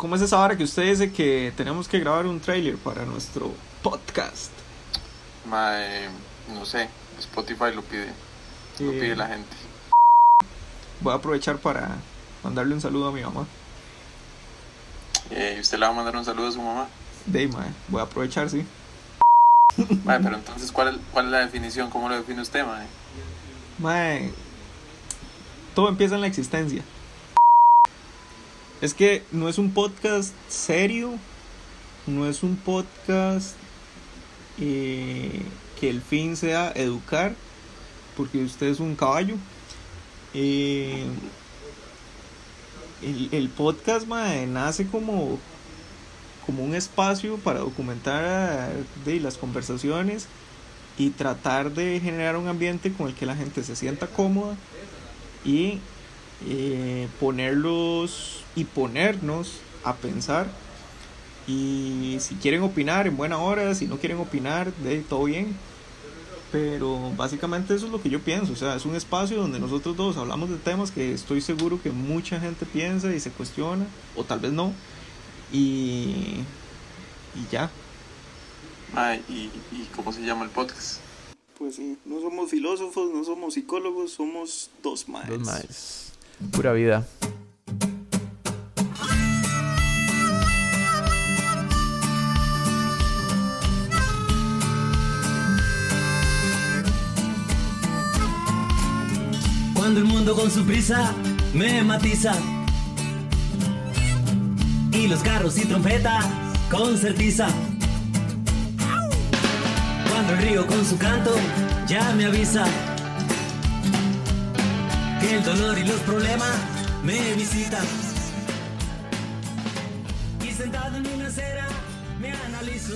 ¿Cómo es esa hora que usted dice que tenemos que grabar un trailer para nuestro podcast? Mae, no sé, Spotify lo pide. Lo Eh, pide la gente. Voy a aprovechar para mandarle un saludo a mi mamá. Eh, ¿Usted le va a mandar un saludo a su mamá? De mae, voy a aprovechar, sí. Mae, pero entonces, ¿cuál ¿cuál es la definición? ¿Cómo lo define usted, mae? Mae, todo empieza en la existencia. Es que no es un podcast serio, no es un podcast eh, que el fin sea educar, porque usted es un caballo. Eh, el, el podcast nace como, como un espacio para documentar de, las conversaciones y tratar de generar un ambiente con el que la gente se sienta cómoda y eh, ponerlos y ponernos a pensar y si quieren opinar en buena hora, si no quieren opinar, de todo bien. Pero básicamente eso es lo que yo pienso, o sea, es un espacio donde nosotros dos hablamos de temas que estoy seguro que mucha gente piensa y se cuestiona, o tal vez no, y, y ya. Mae, ¿y, ¿y cómo se llama el podcast? Pues sí, no somos filósofos, no somos psicólogos, somos dos maes. Dos más. Pura vida. Cuando el mundo con su prisa me matiza. Y los carros y trompetas con certiza Cuando el río con su canto ya me avisa Que el dolor y los problemas me visitan. Y sentado en una acera me analizo.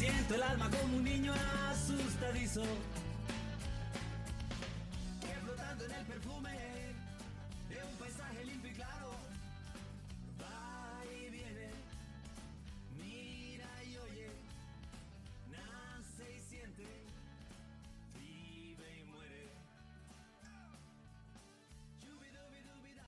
Siento el alma como un niño asustadizo